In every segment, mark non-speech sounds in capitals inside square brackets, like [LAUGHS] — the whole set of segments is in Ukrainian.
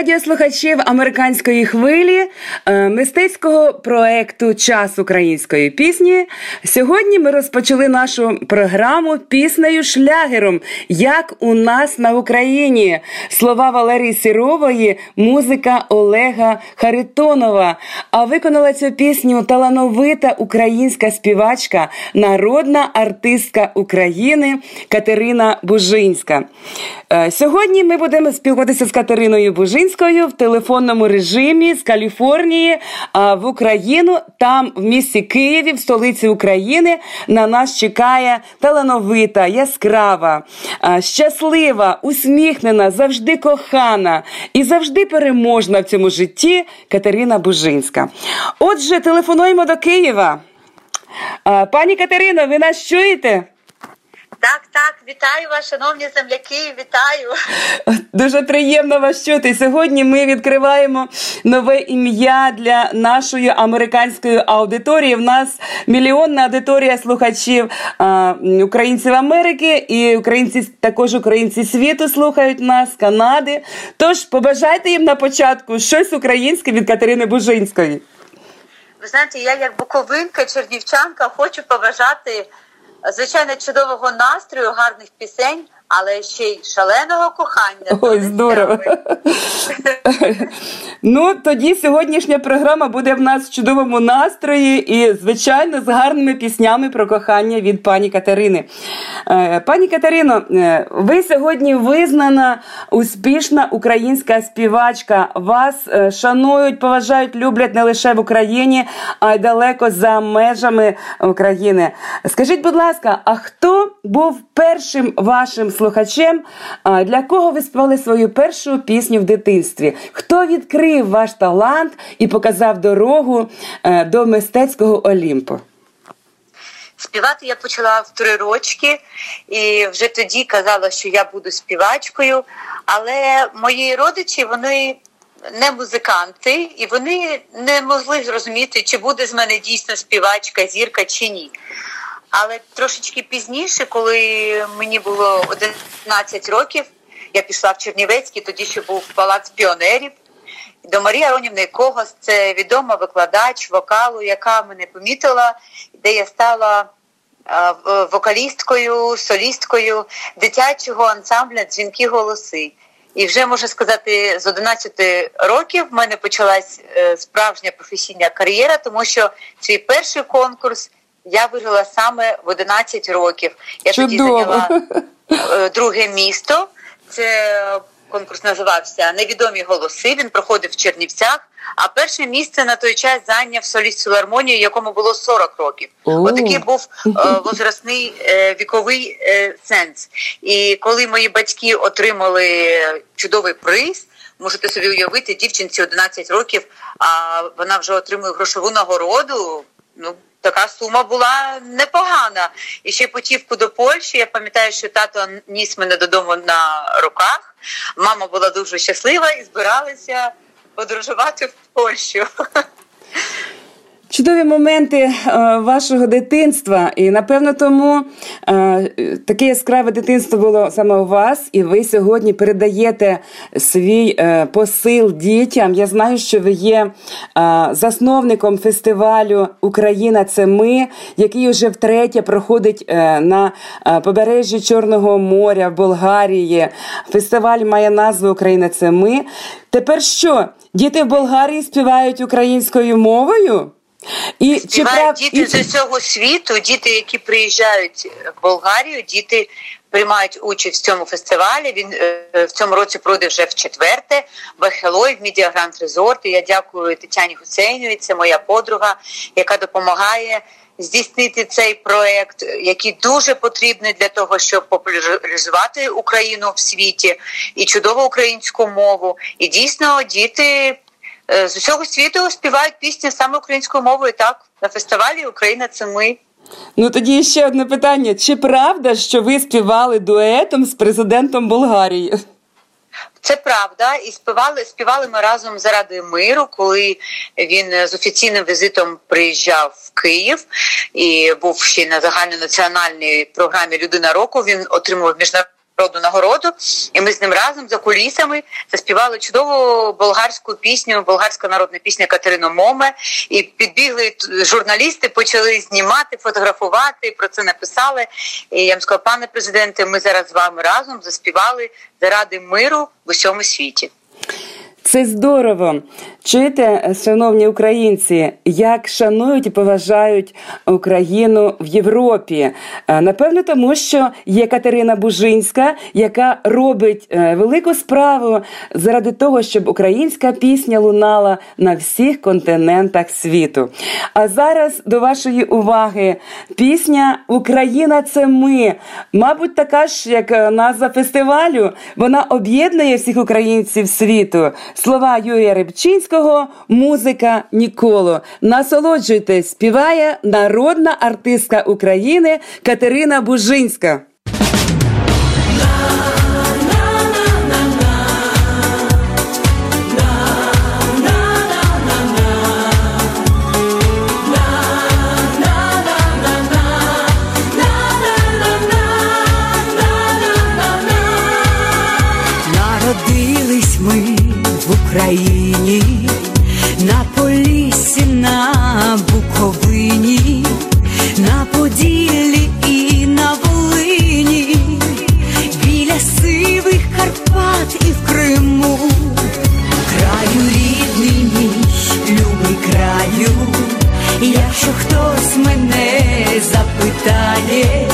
радіослухачів американської хвилі е, мистецького проекту Час української пісні. Сьогодні ми розпочали нашу програму піснею шлягером Як у нас на Україні. Слова Валерії Сірової, музика Олега Харитонова. А виконала цю пісню талановита українська співачка, народна артистка України Катерина Бужинська. Е, Сьогодні ми будемо спілкуватися з Катериною Бужинською в телефонному режимі з Каліфорнії в Україну. Там в місті Києві, в столиці України, на нас чекає талановита, яскрава, щаслива, усміхнена, завжди кохана і завжди переможна в цьому житті Катерина Бужинська. Отже, телефонуємо до Києва. Пані Катерино, ви нас чуєте? Так, так, вітаю вас, шановні земляки, вітаю. Дуже приємно вас чути. Сьогодні ми відкриваємо нове ім'я для нашої американської аудиторії. В нас мільйонна аудиторія слухачів а, українців Америки і українці також українці світу слухають нас, Канади. Тож побажайте їм на початку щось українське від Катерини Бужинської. Ви знаєте, я як буковинка, чернівчанка, хочу побажати звичайно чудового настрою, гарних пісень, але ще й шаленого кохання. Ой, здорово. [LAUGHS] Ну, тоді сьогоднішня програма буде в нас в чудовому настрої і, звичайно, з гарними піснями про кохання від пані Катерини. Е, пані Катерино, е, ви сьогодні визнана успішна українська співачка. Вас е, шанують, поважають, люблять не лише в Україні, а й далеко за межами України. Скажіть, будь ласка, а хто був першим вашим слухачем? Для кого ви співали свою першу пісню в дитинстві? Хто відкрив ваш талант і показав дорогу до мистецького Олімпу? Співати я почала в три рочки, і вже тоді казала, що я буду співачкою. Але мої родичі вони не музиканти, і вони не могли зрозуміти, чи буде з мене дійсно співачка, зірка чи ні. Але трошечки пізніше, коли мені було 11 років, я пішла в Чернівецький, тоді ще був палац піонерів. До Марії Аронівни Когос, це відома викладач вокалу, яка мене помітила, де я стала вокалісткою, солісткою дитячого ансамбля Дзвінки голоси. І вже можна сказати, з 11 років в мене почалась е, справжня професійна кар'єра, тому що свій перший конкурс я виграла саме в 11 років. Я Чудово. тоді зайняла е, друге місто. Це конкурс називався Невідомі голоси. Він проходив в Чернівцях. А перше місце на той час зайняв соліст філармонії, якому було 40 років. Отакий був е, возрастний е, віковий е, сенс. І коли мої батьки отримали чудовий приз, можете собі уявити, дівчинці 11 років, а вона вже отримує грошову нагороду. Ну така сума була непогана. І ще путівку до Польщі. Я пам'ятаю, що тато ніс мене додому на руках. Мама була дуже щаслива і збиралася подорожувати в Польщу. Чудові моменти е, вашого дитинства, і напевно тому е, таке яскраве дитинство було саме у вас, і ви сьогодні передаєте свій е, посил дітям. Я знаю, що ви є засновником фестивалю Україна це ми, який вже втретє проходить на побережжі Чорного моря в Болгарії. Фестиваль має назву Україна це ми. Тепер що? Діти в Болгарії співають українською мовою? І чи діти і... з усього світу, діти, які приїжджають в Болгарію, діти приймають участь в цьому фестивалі. Він е, в цьому році пройде вже в четверте в Ахелой, в Мідіа Гранд Резорт. І Я дякую Тетяні Гусейнові, це моя подруга, яка допомагає. Здійснити цей проект, який дуже потрібний для того, щоб популяризувати Україну в світі і чудову українську мову. І дійсно діти Е, з усього світу співають пісні саме українською мовою. Так на фестивалі Україна це ми. Ну тоді ще одне питання: чи правда, що ви співали дуетом з президентом Болгарії? Це правда, і співали співали ми разом заради миру, коли він з офіційним візитом приїжджав в Київ і був ще на загальнонаціональній програмі Людина року. Він отримував міжнародний народну нагороду, і ми з ним разом за кулісами заспівали чудову болгарську пісню, болгарська народна пісня Катерино Моме. І підбігли журналісти, почали знімати, фотографувати. Про це написали. І я вам сказала, пане президенте, ми зараз з вами разом заспівали заради миру в усьому світі. Це здорово. Чуєте, шановні українці, як шанують і поважають Україну в Європі. Е, напевно, тому що є Катерина Бужинська, яка робить е, велику справу заради того, щоб українська пісня лунала на всіх континентах світу. А зараз до вашої уваги пісня Україна це ми. Мабуть, така ж, як е, назва фестивалю, вона об'єднує всіх українців світу. Слова Юрія Рибчинського, музика Ніколо. Насолоджуйтесь, співає народна артистка України Катерина Бужинська. Україні, на Полісі, на Буковині, на Поділлі і на Волині, біля сивих Карпат і в Криму, краю рідний мій, любий краю, якщо хтось мене запитає,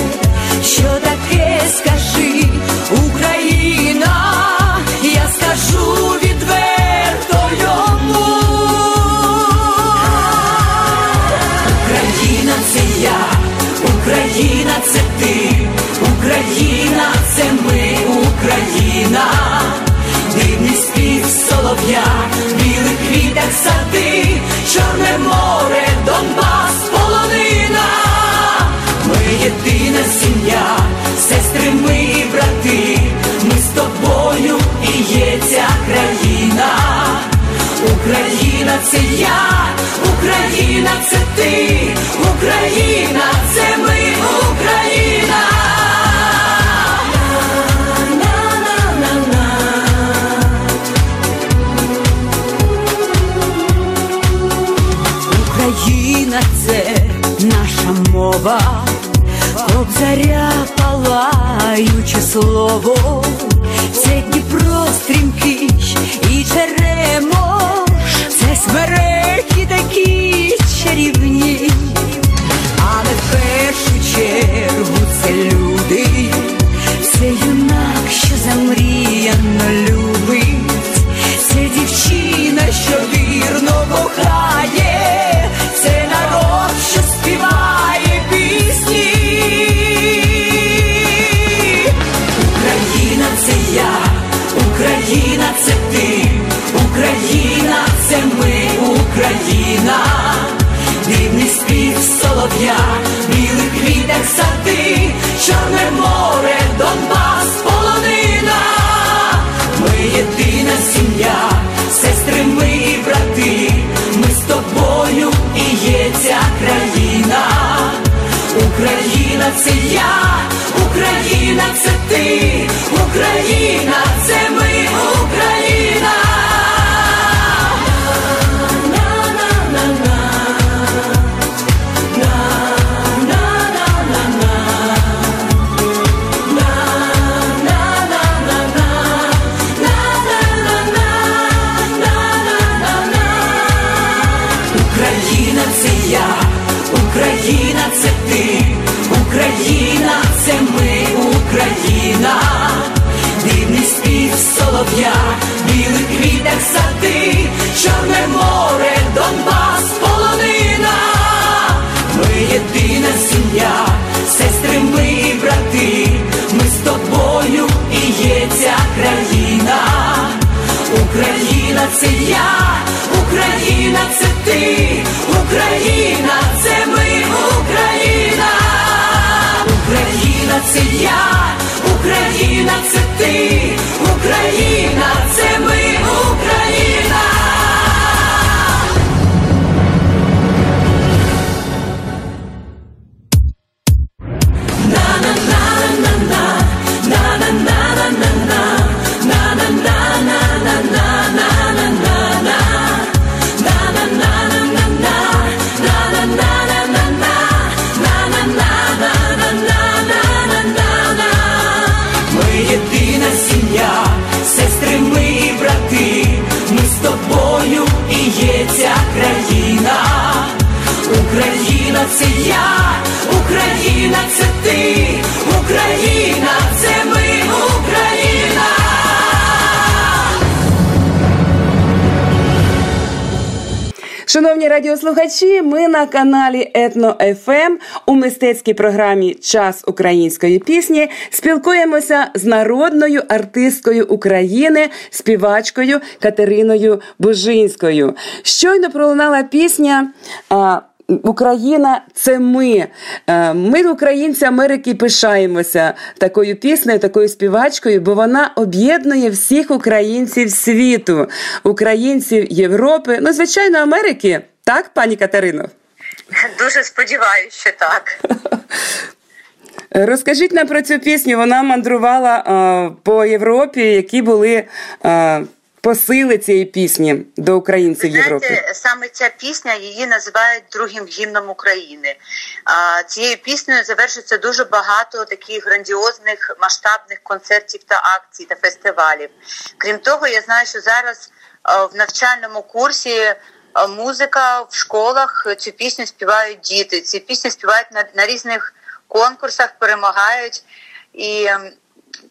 що таке скажи Україна, я скажу. Україна, дивний спів солов'я, білий квіток сади, Чорне море, Донбас, полонина, ми єдина сім'я, сестри ми і брати, ми з тобою і є ця країна. Україна це я, Україна це ти, Україна це ми, Україна це ти, Україна це радіослухачі, ми на каналі Етно ФМ у мистецькій програмі Час української пісні спілкуємося з народною артисткою України, співачкою Катериною Бужинською. Щойно пролунала пісня. А, Україна це ми. Е, Ми, українці Америки, пишаємося такою піснею, такою співачкою, бо вона об'єднує всіх українців світу, українців Європи, ну, звичайно, Америки. Так, пані Катерино? Дуже сподіваюся, що так. [LAUGHS] Розкажіть нам про цю пісню. Вона мандрувала е, по Європі, які були е, посили цієї пісні до українців Європи. Знаєте, саме ця пісня її називають другим гімном України. Цією піснею завершиться дуже багато таких грандіозних масштабних концертів та акцій та фестивалів. Крім того, я знаю, що зараз а, в навчальному курсі. Музика в школах цю пісню співають діти. Ці пісні співають на, на різних конкурсах, перемагають. І ем,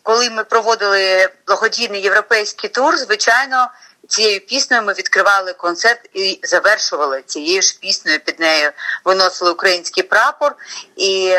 коли ми проводили благодійний європейський тур, звичайно, цією піснею ми відкривали концерт і завершували цією ж піснею. Під нею виносили український прапор. І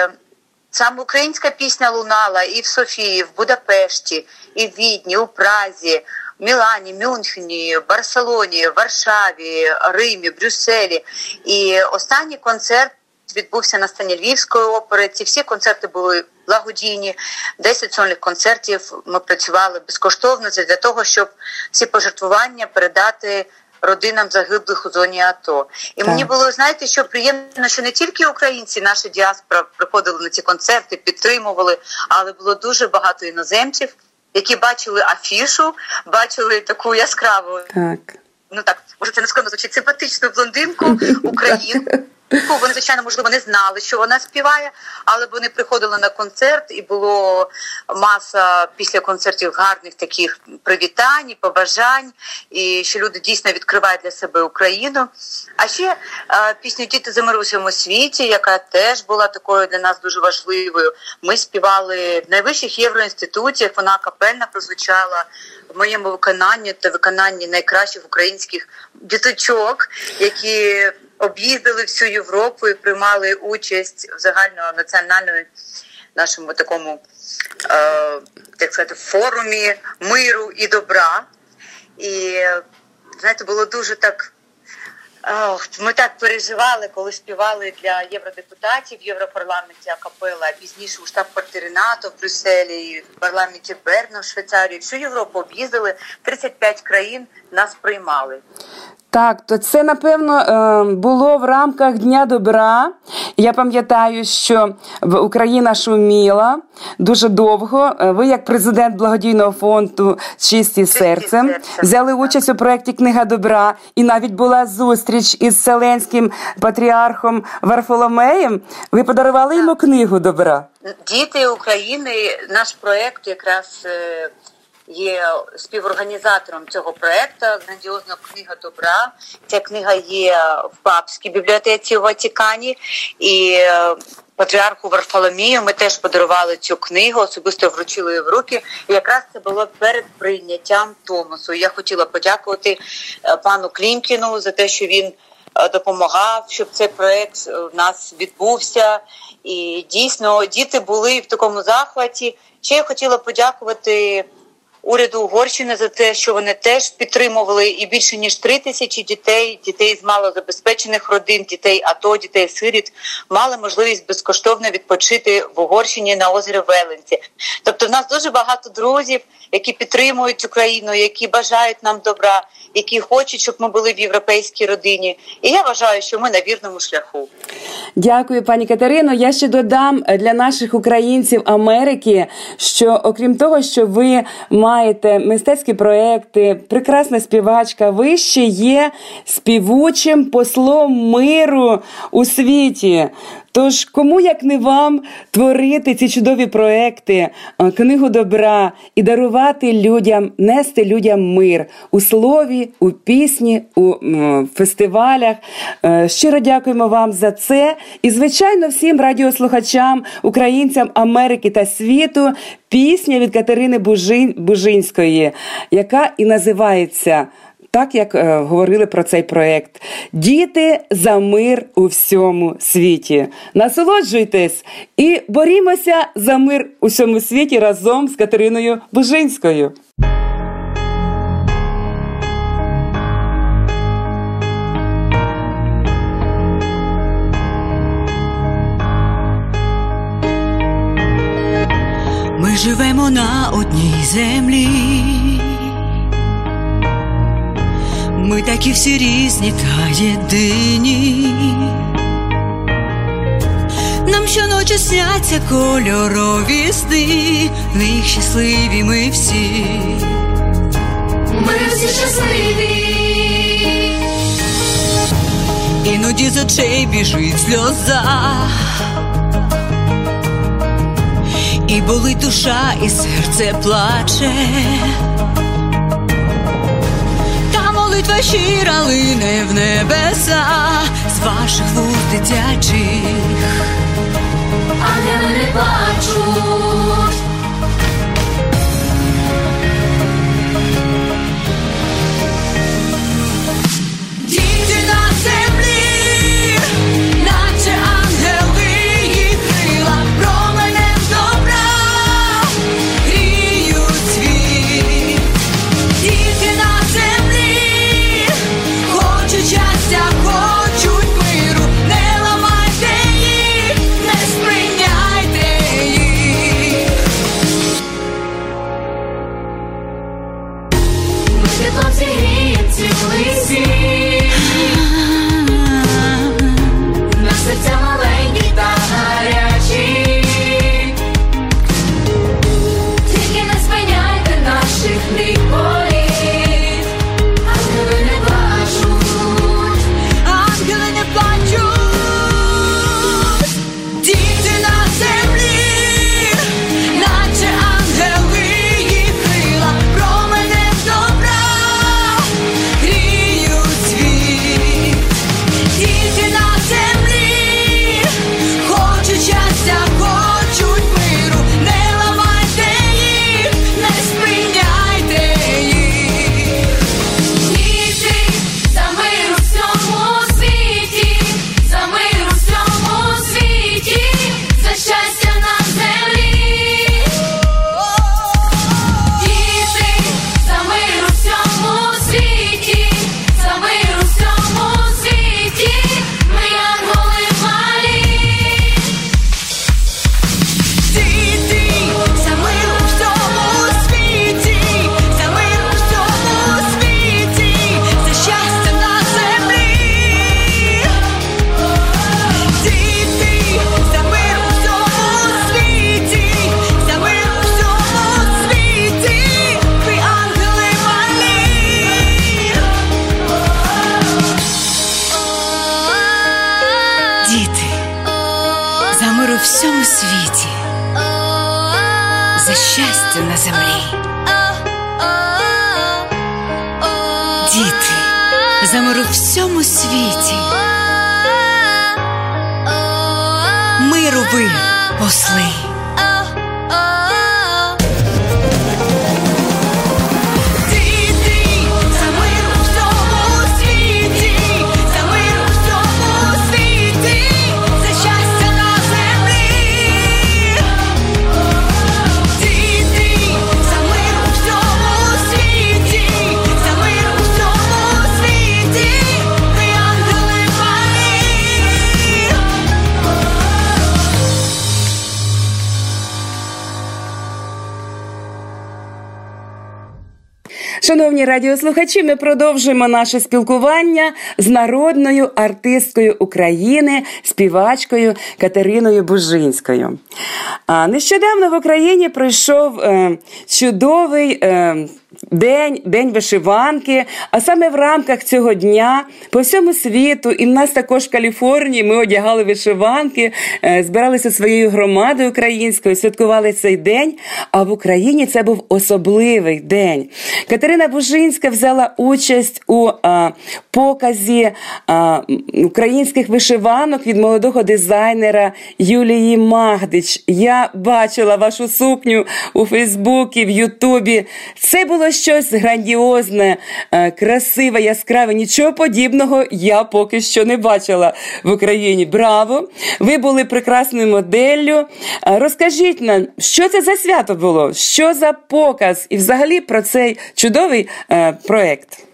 Саме українська пісня лунала і в Софії, в Будапешті, і в Відні, у Празі, Мілані, Мюнхені, Барселоні, Варшаві, Римі, Брюсселі. І останній концерт відбувся на сцені Львівської опери. Ці всі концерти були благодійні. 10 сольних концертів ми працювали безкоштовно для того, щоб всі пожертвування передати. Родинам загиблих у зоні АТО, і так. мені було знаєте, що приємно, що не тільки українці, наша діаспора приходили на ці концерти, підтримували, але було дуже багато іноземців, які бачили афішу, бачили таку яскраву, так ну так може це не скромно звучить, симпатичну блондинку [LAUGHS] українку. Вони, звичайно, можливо, не знали, що вона співає, але вони приходили на концерт, і було маса після концертів гарних таких привітань, побажань, і що люди дійсно відкривають для себе Україну. А ще е, пісню Діти за мир у всьому світі, яка теж була такою для нас дуже важливою. Ми співали в найвищих євроінституціях. Вона капельна прозвучала в моєму виконанні та виконанні найкращих українських діточок, які об'їздили всю Європу і приймали участь в загальнонаціональному нашому такому е, так сказати, форумі миру і добра. І знаєте, було дуже так. Ми так переживали, коли співали для євродепутатів в Європарламенті Акапела, пізніше у штаб-квартири НАТО в Брюсселі, в парламенті Берна в Швейцарії. Всю Європу об'їздили 35 країн нас приймали. Так, то це напевно е, було в рамках Дня добра. Я пам'ятаю, що Україна шуміла дуже довго. Е, ви, як президент благодійного фонду Чисті серцем, взяли участь у проєкті Книга добра, і навіть була зустріч із Селенським патріархом Варфоломеєм. Ви подарували йому книгу добра. Діти України, наш проєкт якраз. Є співорганізатором цього проекту грандіозна книга добра. Ця книга є в папській бібліотеці у Ватикані і. Е, патріарху Варфоломію ми теж подарували цю книгу, особисто вручили її в руки. І якраз це було перед прийняттям Томосу. Я хотіла подякувати е, пану Клімкіну за те, що він е, допомагав, щоб цей проект в нас відбувся. І дійсно діти були в такому захваті. Ще я хотіла подякувати уряду Угорщини за те, що вони теж підтримували і більше ніж три тисячі дітей, дітей з малозабезпечених родин, дітей АТО, дітей сиріт мали можливість безкоштовно відпочити в Угорщині на озері Веленці. Тобто, в нас дуже багато друзів, які підтримують Україну, які бажають нам добра, які хочуть, щоб ми були в європейській родині. І я вважаю, що ми на вірному шляху. Дякую, пані Катерино. Я ще додам для наших українців Америки, що окрім того, що ви маєте мистецькі проекти, прекрасна співачка, ви ще є співучим послом миру у світі. Тож, кому як не вам творити ці чудові проекти, е, книгу добра і дарувати людям, нести людям мир у слові, у пісні, у фестивалях. Е, щиро дякуємо вам за це. І, звичайно, всім радіослухачам, українцям Америки та світу пісня від Катерини Бужинської, яка і називається так як е, говорили про цей проект. Діти за мир у всьому світі. Насолоджуйтесь і борімося за мир у всьому світі разом з Катериною Бужинською. Ми живемо на одній землі. Ми такі всі різні та єдині. Нам щоночі сняться кольорові сни, в них щасливі ми всі. Ми всі щасливі. Іноді з очей біжить сльоза. І болить душа, і серце плаче. Молитва щира лине в небеса з ваших вуз дитячих, ангели не плачуть. Щастя на землі. Діти, за миру всьому світі. Миру ви посли. Радіослухачі, ми продовжуємо наше спілкування з народною артисткою України, співачкою Катериною Бужинською. А нещодавно в Україні пройшов е, чудовий. Е, День, день вишиванки. А саме в рамках цього дня по всьому світу, і в нас також в Каліфорнії ми одягали вишиванки, е, збиралися своєю громадою українською, святкували цей день. А в Україні це був особливий день. Катерина Бужинська взяла участь у а, показі а, українських вишиванок від молодого дизайнера Юлії Магдич. Я бачила вашу сукню у Фейсбуці, в Ютубі. Це було щось грандіозне, е, красиве, яскраве. Нічого подібного я поки що не бачила в Україні. Браво! Ви були прекрасною моделлю. Е, розкажіть нам, що це за свято було? Що за показ? І взагалі про цей чудовий е, проект.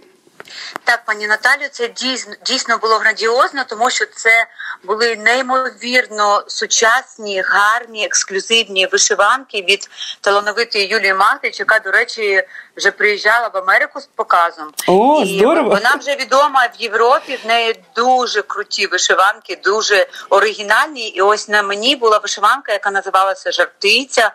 Так, пані Наталю, це дійсно дійсно було грандіозно, тому що це були неймовірно сучасні, гарні, ексклюзивні вишиванки від талановитої Юлії Магдич, яка, до речі, вже приїжджала в Америку з показом. О, І здорово! Вона вже відома в Європі. В неї дуже круті вишиванки, дуже оригінальні. І ось на мені була вишиванка, яка називалася Жартиця.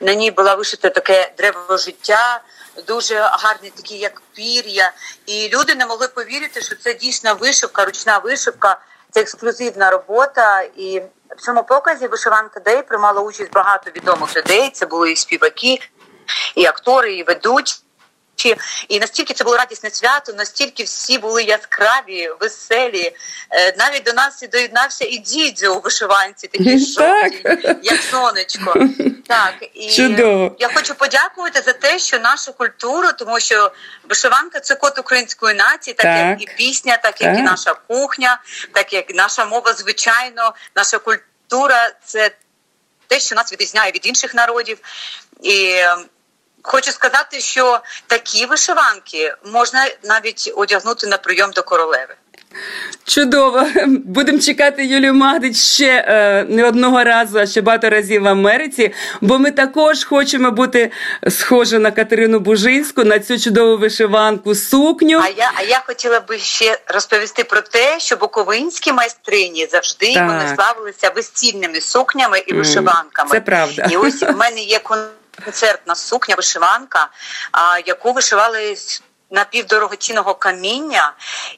На ній була вишита таке древо життя дуже гарні, такі як пір'я. І люди не могли повірити, що це дійсно вишивка, ручна вишивка, це ексклюзивна робота. І в цьому показі вишиванка Дей приймало участь багато відомих людей. Це були і співаки, і актори, і ведучі. І настільки це було радісне свято, настільки всі були яскраві, веселі. Е, навіть до нас і доєднався і дідзьо у вишиванці, такий жовтий, як сонечко. [LAUGHS] Так і Чудово. я хочу подякувати за те, що нашу культуру, тому що вишиванка це код української нації, так, так. як і пісня, так, так як і наша кухня, так як наша мова, звичайно, наша культура це те, що нас відрізняє від інших народів. І Хочу сказати, що такі вишиванки можна навіть одягнути на прийом до королеви. Чудово, [LAUGHS] будемо чекати Юлію Магдич ще е, не одного разу, а ще багато разів в Америці. Бо ми також хочемо бути схожі на Катерину Бужинську, на цю чудову вишиванку сукню. А я а я хотіла би ще розповісти про те, що буковинські майстрині завжди так. вони славилися весільними сукнями і вишиванками. Це правда. І ось в [LAUGHS] мене є концертна сукня, вишиванка, яку вишивали напівдорогоцінного каміння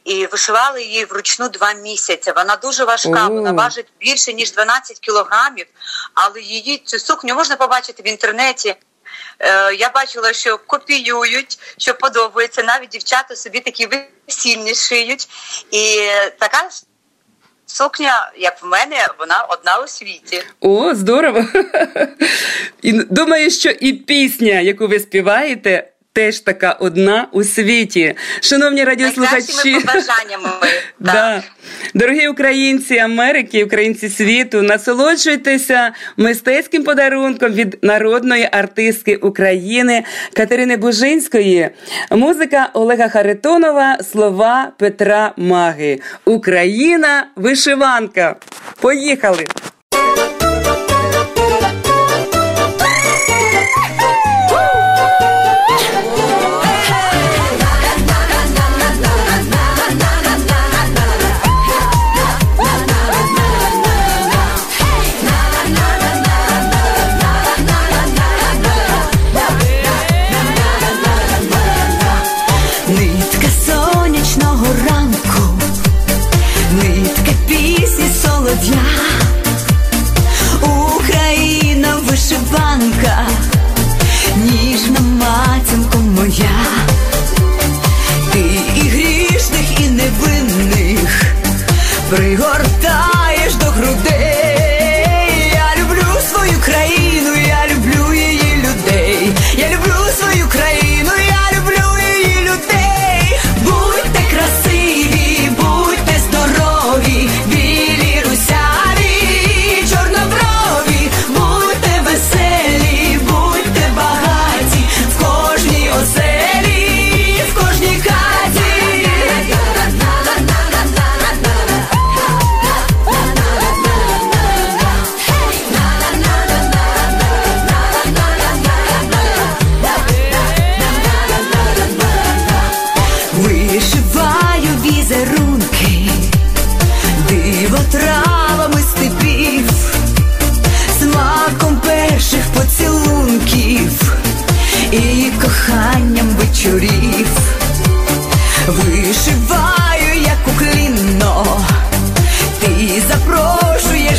і вишивали її вручну два місяці. Вона дуже важка, вона важить більше ніж 12 кілограмів, але її цю сукню можна побачити в інтернеті. Е, я бачила, що копіюють, що подобається. Навіть дівчата собі такі весільні шиють. І така сукня, як в мене, вона одна у світі. О, здорово! [LAUGHS] І думаю, що і пісня, яку ви співаєте. Теж така одна у світі. Шановні радіослухачі, побажаннями. [LAUGHS] да. Дорогі українці Америки, українці світу, насолоджуйтеся мистецьким подарунком від народної артистки України Катерини Бужинської, музика Олега Харитонова, слова Петра Маги. Україна вишиванка. Поїхали!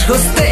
Usted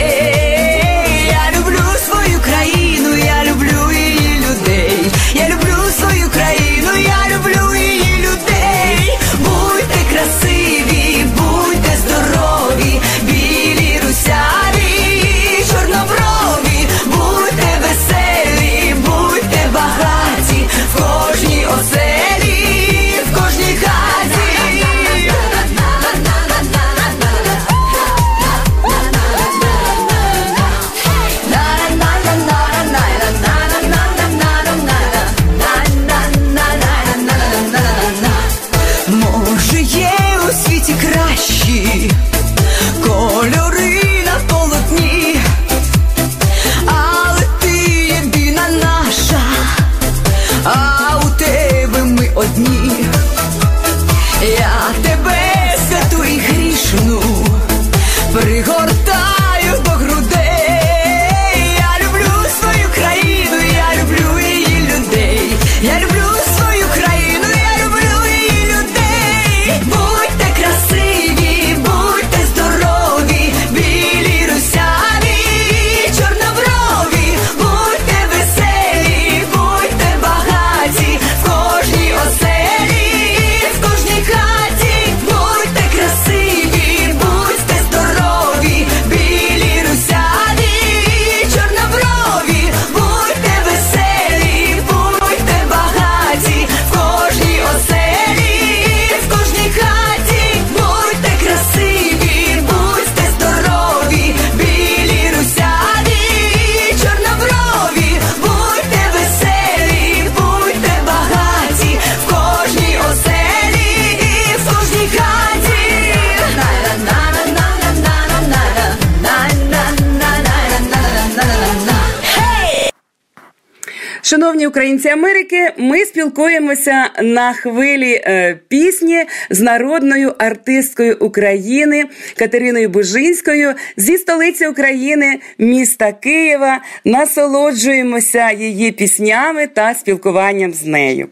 спілкуємося на хвилі е, пісні з народною артисткою України Катериною Бужинською зі столиці України, міста Києва. Насолоджуємося її піснями та спілкуванням з нею.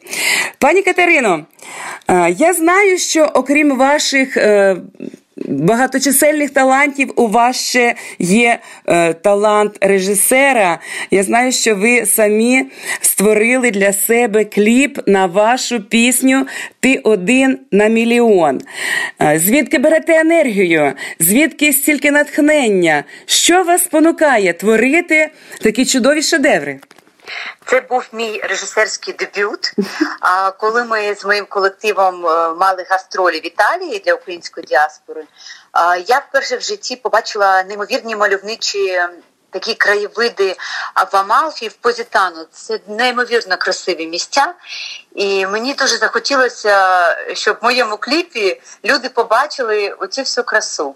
Пані Катерино, е, я знаю, що окрім ваших. Е, багаточисельних талантів у вас ще є е, талант режисера. Я знаю, що ви самі створили для себе кліп на вашу пісню Ти один на мільйон. Е, звідки берете енергію? Звідки стільки натхнення? Що вас спонукає творити такі чудові шедеври? Це був мій режисерський дебют. Коли ми з моїм колективом е, мали гастролі в Італії для української діаспори, я вперше в житті побачила неймовірні мальовничі такі краєвиди в Амалфі в Позітану. Це неймовірно красиві місця. І мені дуже захотілося, щоб в моєму кліпі люди побачили оцю всю красу.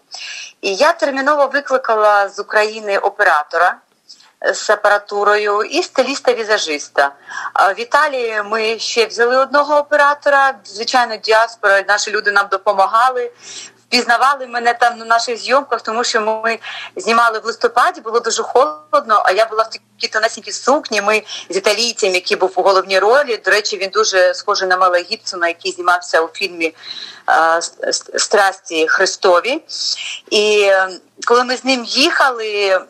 І я терміново викликала з України оператора з апаратурою і стиліста-візажиста. В Італії ми ще взяли одного оператора. Звичайно, діаспора, наші люди нам допомагали. Впізнавали мене там на наших зйомках, тому що ми знімали в листопаді, було дуже холодно. А я була в такій тонесенькій сукні. Ми з італійцем, який був у головній ролі. До речі, він дуже схожий на Мела Гібсона, який знімався у фільмі Страсті Христові. І коли ми з ним їхали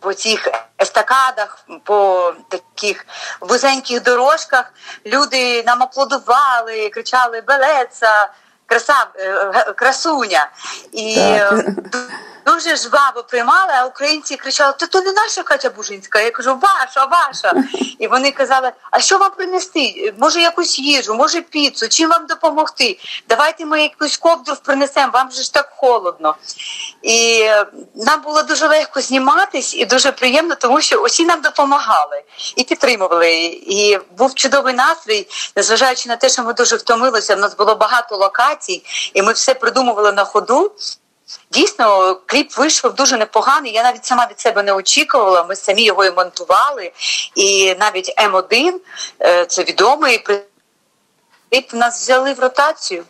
по цих естакадах, по таких вузеньких дорожках. Люди нам аплодували, кричали Белеца, краса, е, красуня. І так. [LAUGHS] дуже жваво приймали, а українці кричали: Та то не наша Катя Бужинська. Я кажу, ваша, ваша. І вони казали: А що вам принести? Може, якусь їжу, може піцу, чим вам допомогти? Давайте ми якусь ковдру принесемо, вам же ж так холодно. І е, нам було дуже легко зніматись і дуже приємно, тому що усі нам допомагали і підтримували. І був чудовий настрій, незважаючи на те, що ми дуже втомилися. У нас було багато локацій, і ми все придумували на ходу. Дійсно, кліп вийшов дуже непоганий. Я навіть сама від себе не очікувала. Ми самі його і монтували. І навіть М1, е, це відомий кліп, нас взяли в ротацію.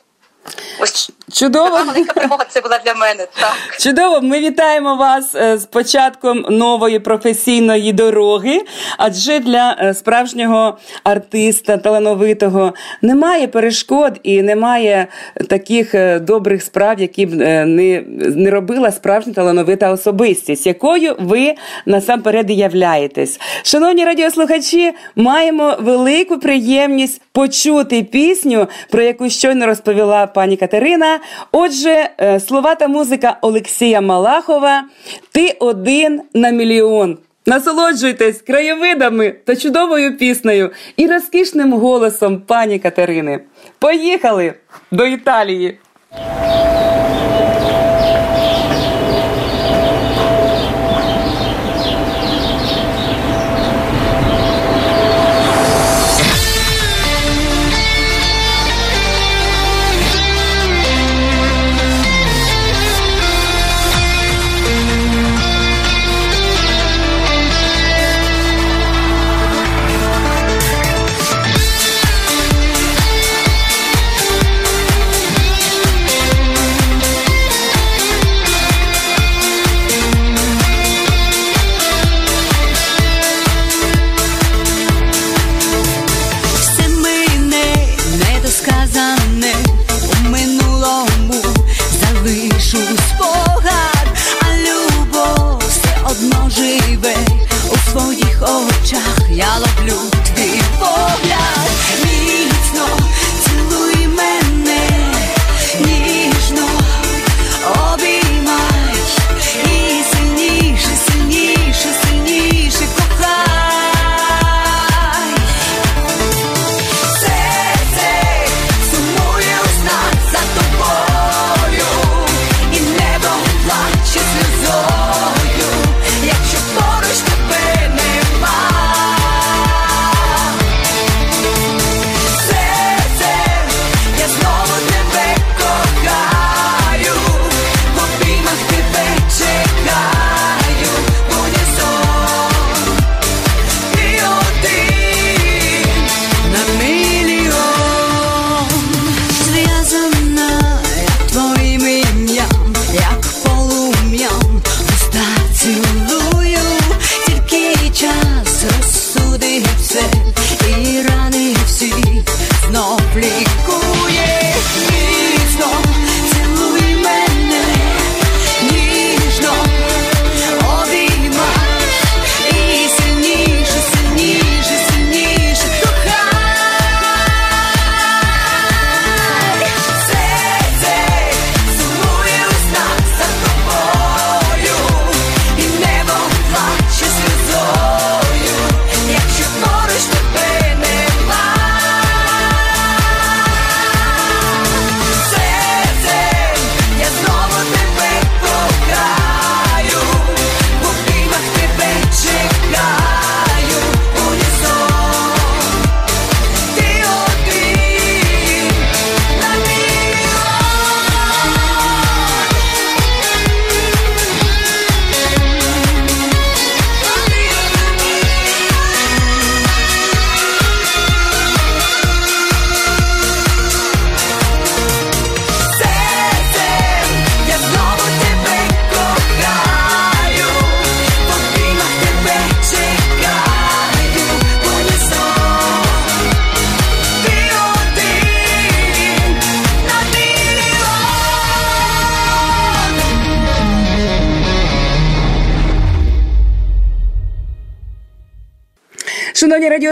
Ось Чудово. Така велика перемога це була для мене. Так. Чудово. Ми вітаємо вас е, з початком нової професійної дороги. Адже для е, справжнього артиста, талановитого немає перешкод і немає таких е, добрих справ, які б не не робила справжня талановита особистість, якою ви насамперед і являєтесь. Шановні радіослухачі, маємо велику приємність почути пісню, про яку щойно розповіла пані Катерина. Отже, е, слова та музика Олексія Малахова. Ти один на мільйон. Насолоджуйтесь краєвидами та чудовою піснею і розкішним голосом пані Катерини. Поїхали до Італії!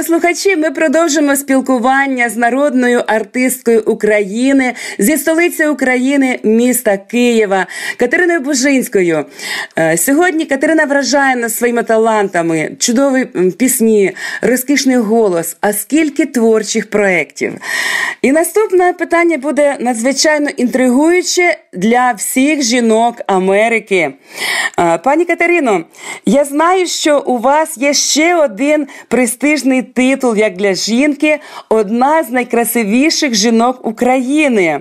Радіослухачі, ми продовжимо спілкування з народною артисткою України зі столиці України, міста Києва, Катериною Бужинською. Е, сьогодні Катерина вражає нас своїми талантами, чудові пісні, розкішний голос, а скільки творчих проєктів. І наступне питання буде надзвичайно інтригуюче для всіх жінок Америки. Е, пані Катерино, я знаю, що у вас є ще один престижний титул як для жінки, одна з найкрасивіших жінок України,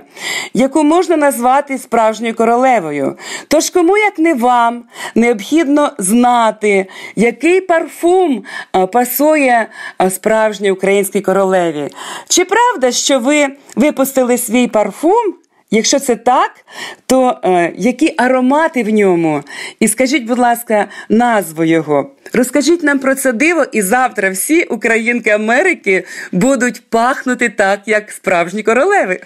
яку можна назвати справжньою королевою. Тож кому як не вам необхідно знати, який парфум пасує справжній українській королеві? Чи правда, що ви випустили свій парфум? Якщо це так, то е, які аромати в ньому? І скажіть, будь ласка, назву його. Розкажіть нам про це диво, і завтра всі українки Америки будуть пахнути так, як справжні королеви.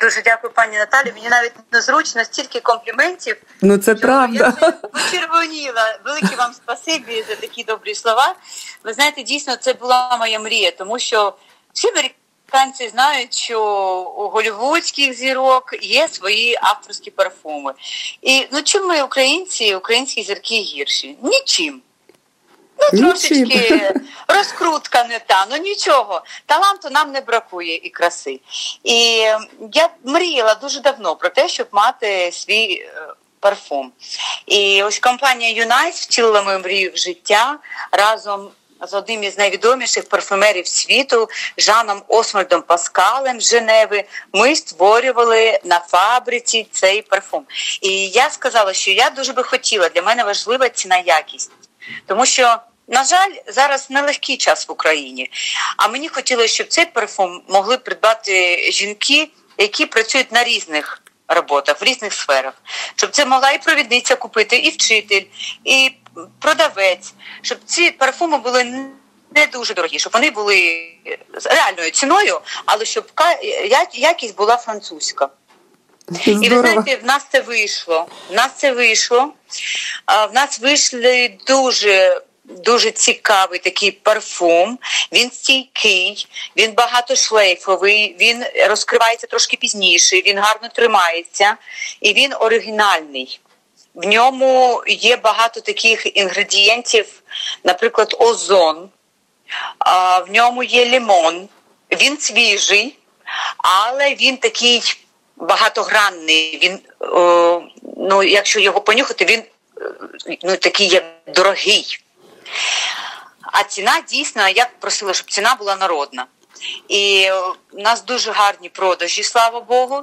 Дуже дякую, пані Наталі. Мені навіть незручно стільки компліментів. Ну це правда. Я почервоніла. Велике вам спасибі за такі добрі слова. Ви знаєте, дійсно це була моя мрія, тому що всі американці знають, що у голівудських зірок є свої авторські парфуми. І ну чим ми українці, українські зірки гірші? Нічим. Ну, трошечки розкрутка не та, ну нічого. Таланту нам не бракує і краси. І я мріяла дуже давно про те, щоб мати свій е, парфум. І ось компанія Юнайс втілила мою мрію в життя разом. З одним із найвідоміших парфумерів світу Жаном Осмальдом Паскалем з Женеви ми створювали на фабриці цей парфум. І я сказала, що я дуже би хотіла, для мене важлива ціна якість. Тому що, на жаль, зараз нелегкий час в Україні. А мені хотілося, щоб цей парфум могли придбати жінки, які працюють на різних роботах, в різних сферах. Щоб це могла і провідниця купити, і вчитель, і продавець, щоб ці парфуми були не дуже дорогі, щоб вони були з реальною ціною, але щоб якість була французька. Здорово. І ви знаєте, в нас це вийшло. В нас це вийшло. В нас вийшли дуже. Дуже цікавий такий парфум. Він стійкий, він багатошлейфовий, він розкривається трошки пізніше, він гарно тримається і він оригінальний. В ньому є багато таких інгредієнтів, наприклад, озон, в ньому є лимон, він свіжий, але він такий багатогранний. Він, ну, якщо його понюхати, він ну, такий як дорогий. А ціна дійсно, я просила, щоб ціна була народна. І у нас дуже гарні продажі, слава Богу.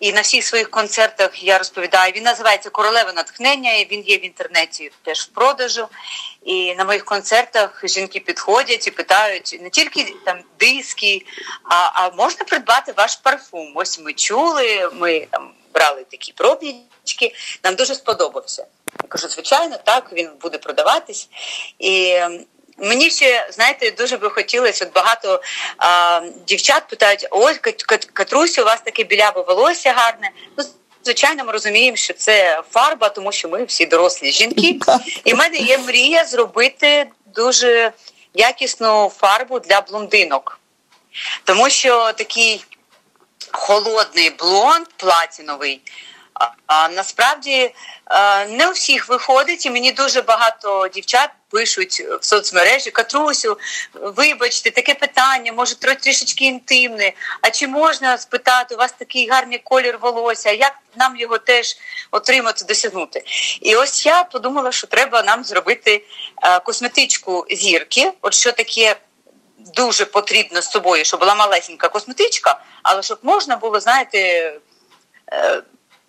І на всіх своїх концертах я розповідаю. Він називається Королева натхнення. і Він є в інтернеті теж в продажу. І на моїх концертах жінки підходять і питають не тільки там диски, а а можна придбати ваш парфум. Ось ми чули, ми там брали такі пробнички, нам дуже сподобався. Я кажу, звичайно, так він буде продаватись. І Мені ще знаєте, дуже би хотілося. От багато а, дівчат питають: ось Катрусю, у вас таке біляве волосся гарне. Ну, звичайно, ми розуміємо, що це фарба, тому що ми всі дорослі жінки. [LAUGHS] І в мене є мрія зробити дуже якісну фарбу для блондинок, тому що такий холодний блонд платіновий. А насправді не у всіх виходить, і мені дуже багато дівчат пишуть в соцмережі Катрусю, вибачте, таке питання, може трішечки інтимне. А чи можна спитати, у вас такий гарний колір волосся? Як нам його теж отримати, досягнути? І ось я подумала, що треба нам зробити косметичку зірки. От що таке. Дуже потрібно з собою, щоб була малесенька косметичка, але щоб можна було, знаєте, е,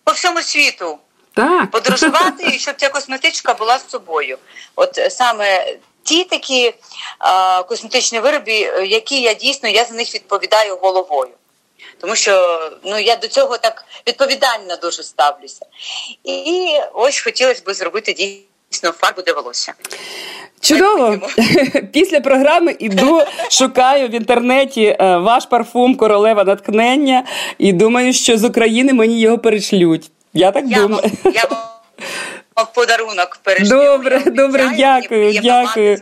по всьому світу так. подорожувати, і [LAUGHS] щоб ця косметичка була з собою. От е, саме ті такі а, косметичні вироби, е, які я дійсно я за них відповідаю головою. Тому що ну я до цього так відповідально дуже ставлюся. І ось хотілося б зробити дійсно фарбу для волосся. Чудово! [LAUGHS] Після програми іду, шукаю в інтернеті е, ваш парфум Королева натхнення і думаю, що з України мені його перешлють. Я так я думаю. Вам, я в подарунок перейшли. Добре, добре, дякую, дякую.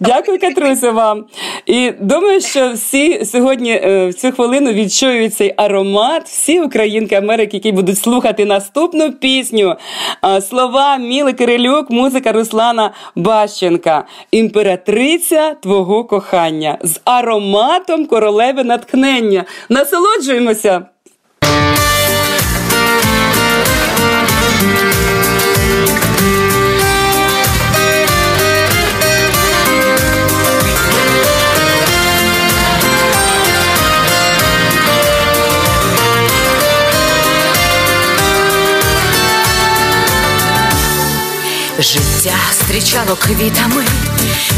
Дякую, Катруся, вам. І думаю, що всі сьогодні е, в цю хвилину відчують цей аромат, всі українки Америки, які будуть слухати наступну пісню. Слова Міли Кирилюк, музика Руслана Бащенка. Імператриця твого кохання з ароматом королеви натхнення. Насолоджуємося. Життя зустрічало квітами,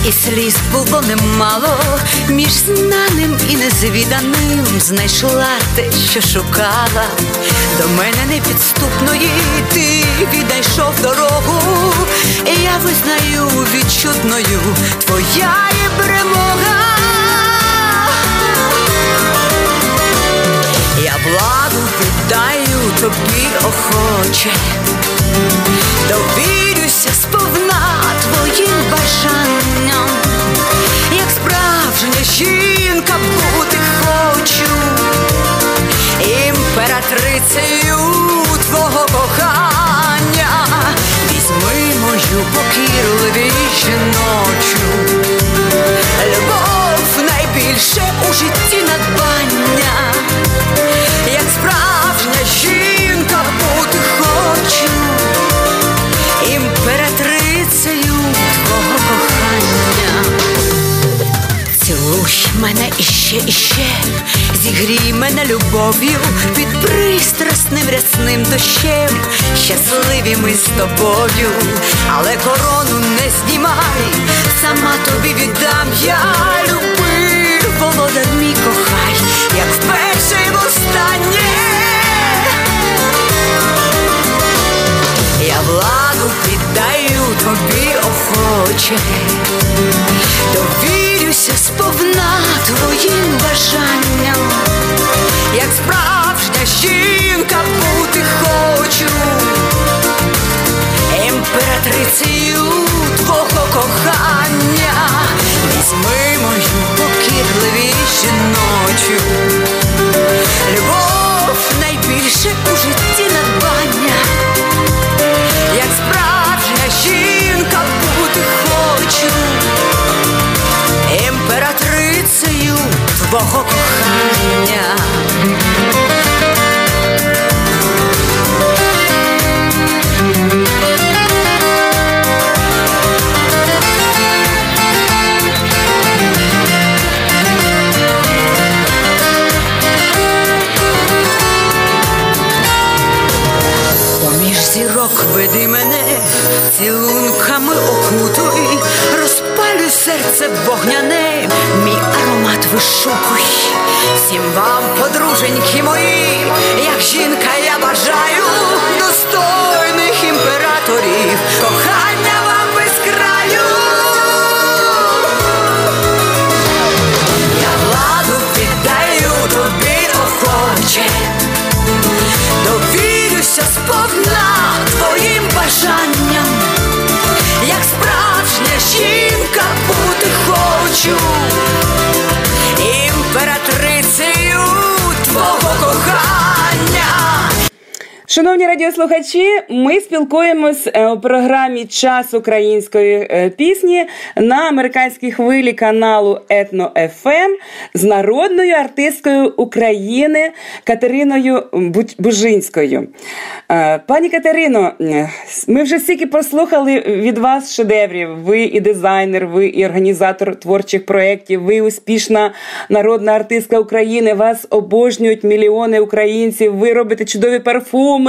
і сліз було немало, між знаним і незвіданим знайшла те, що шукала, до мене непідступної ти відійшов дорогу, і я визнаю відчутною твоя є перемога. Я владу віддаю тобі охоче. Довірюся сповна твоїм бажанням, як справжня жінка бути хочу, імператрицею твого кохання, візьми мою покірливі жіночу, любов найбільше у житті надбання, мене іще, іще, зігрій мене любов'ю під пристрасним рясним дощем, щасливі ми з тобою, але корону не знімай, сама тобі віддам я люби, володар мій кохай, як вперше й востаннє. Я владу піддаю тобі охоче, довірюся сповна твоїм бажанням, як справжня жінка бути хочу, серце вогняне, мій аромат вишукуй, всім вам, подруженьки мої, як жінка я бажаю достойних імператорів, кохання вам без краю. Я владу віддаю тобі охоче. Довірюся сповна твоїм бажанням, хочу, Шановні радіослухачі, ми спілкуємось е, у програмі Час української е, пісні на американській хвилі каналу Етно ФМ з народною артисткою України Катериною Бужинською. Е, пані Катерино, ми вже стільки послухали від вас шедеврів. Ви і дизайнер, ви і організатор творчих проєктів, ви успішна народна артистка України. Вас обожнюють мільйони українців. Ви робите чудові парфуми.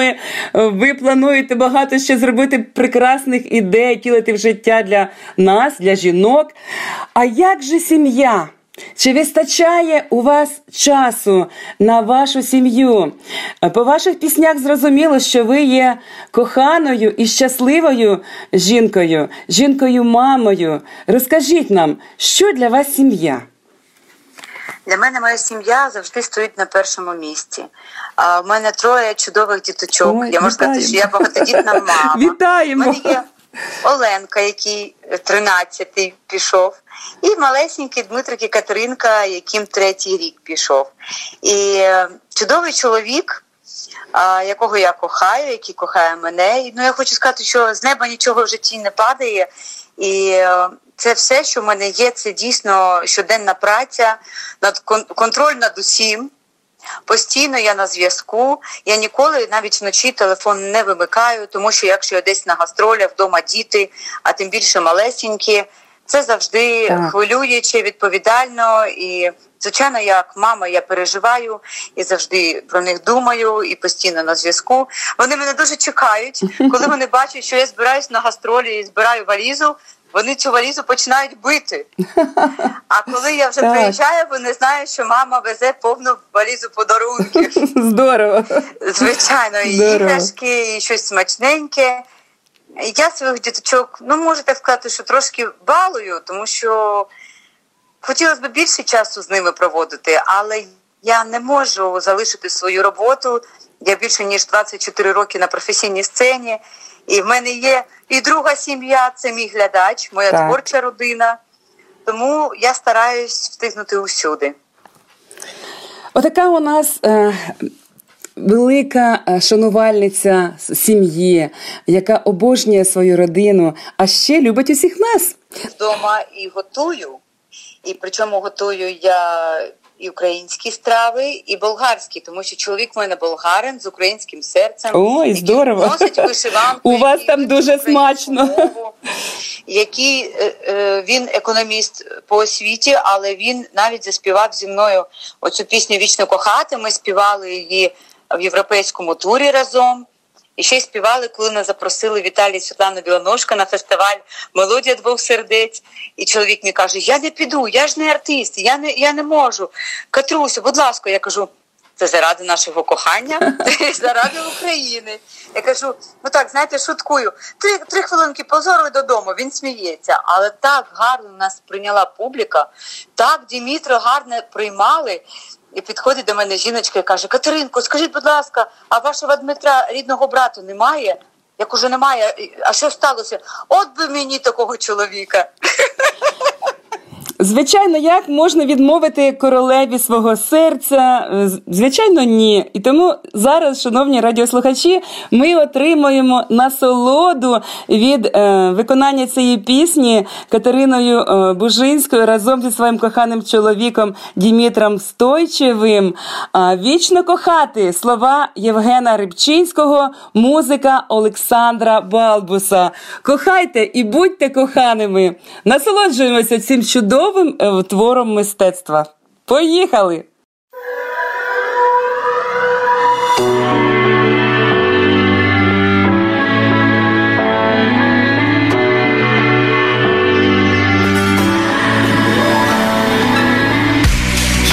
Ви плануєте багато ще зробити прекрасних ідей, тілити в життя для нас, для жінок. А як же сім'я? Чи вистачає у вас часу на вашу сім'ю? По ваших піснях зрозуміло, що ви є коханою і щасливою жінкою, жінкою-мамою. Розкажіть нам, що для вас сім'я? Для мене моя сім'я завжди стоїть на першому місці. А в мене троє чудових діточок. Ой, я можу сказати, що я багатодітна мама. [LAUGHS] Вітаємо! У мене є Оленка, який 13-й пішов, і малесенький Дмитрик і Катеринка, яким третій рік пішов. І е, чудовий чоловік, якого я кохаю, який кохає мене. Ну я хочу сказати, що з неба нічого в житті не падає. І е, це все, що в мене є, це дійсно щоденна праця, над контроль над усім. Постійно я на зв'язку. Я ніколи навіть вночі телефон не вимикаю, тому що якщо я десь на гастролях, вдома діти, а тим більше малесенькі, це завжди так. хвилююче, відповідально. І, звичайно, як мама, я переживаю і завжди про них думаю, і постійно на зв'язку. Вони мене дуже чекають, [LAUGHS] коли вони бачать, що я збираюсь на гастролі і збираю валізу вони цю валізу починають бити. А коли я вже приїжджаю, вони знають, що мама везе повну валізу подарунків. [LAUGHS] Здорово. Звичайно, і іграшки, і щось смачненьке. Я своїх діточок, ну можу так сказати, що трошки балую, тому що хотілося б більше часу з ними проводити, але я не можу залишити свою роботу. Я більше ніж 24 роки на професійній сцені. І в мене є і друга сім'я, це мій глядач, моя так. творча родина. Тому я стараюсь встигнути усюди. Отака у нас е, велика е, шанувальниця сім'ї, яка обожнює свою родину, а ще любить усіх нас. Вдома і готую. І причому готую я і українські страви, і болгарські, тому що чоловік в мене болгарин з українським серцем. Ой, здорово! Носить вишиванку. У вас там дуже смачно. Мову, який е, е, він економіст по освіті, але він навіть заспівав зі мною оцю пісню Вічно кохати. Ми співали її в європейському турі разом. І ще й співали, коли нас запросили Віталій Світлану Білоножка на фестиваль Мелодія двох сердець. І чоловік мені каже: Я не піду, я ж не артист, я не я не можу. Катрусю, будь ласка, я кажу. Це заради нашого кохання, [LAUGHS] заради України. Я кажу: ну так, знаєте, шуткую. Три три хвилинки позору додому. Він сміється, але так гарно нас прийняла публіка, так Дімітро гарно приймали. І підходить до мене жіночка і каже: Катеринко, скажіть, будь ласка, а вашого Дмитра рідного брату немає? Як уже немає, а що сталося? От би мені такого чоловіка. [LAUGHS] Звичайно, як можна відмовити королеві свого серця? Звичайно, ні. І тому зараз, шановні радіослухачі, ми отримуємо насолоду від е, виконання цієї пісні Катериною е, Бужинською разом зі своїм коханим чоловіком Дімітром Стойчевим. Е, Вічно кохати слова Євгена Рибчинського, музика Олександра Балбуса. Кохайте і будьте коханими. Насолоджуємося цим чудовим чудовим е, твором мистецтва. Поїхали!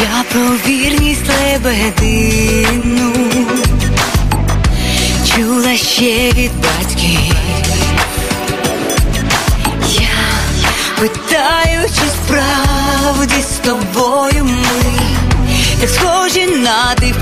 Я про вірність лебедину чула ще від батьків. Тобою ми, як схожі на тих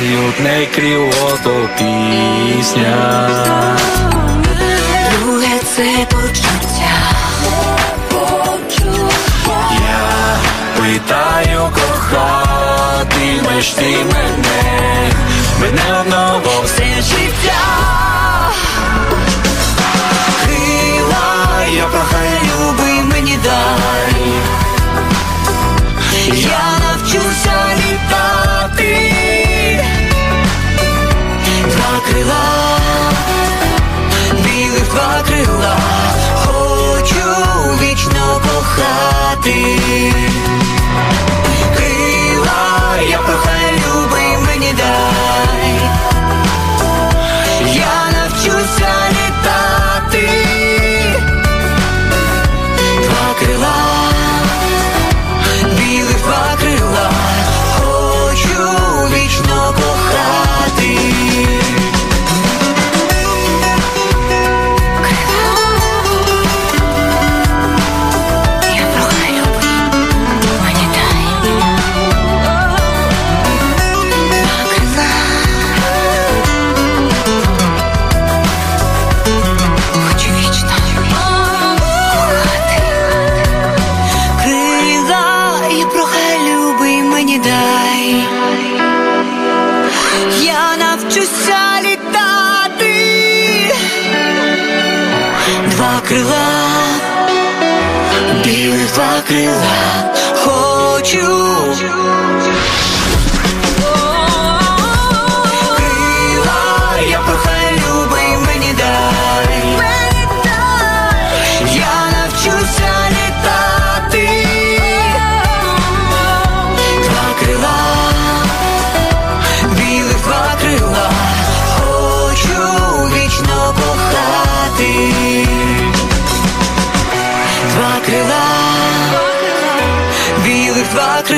не кріото пісня. Друге це почуття. Я питаю кохатимеш ти мене, мене одного все хотіла, хочу вічно кохати.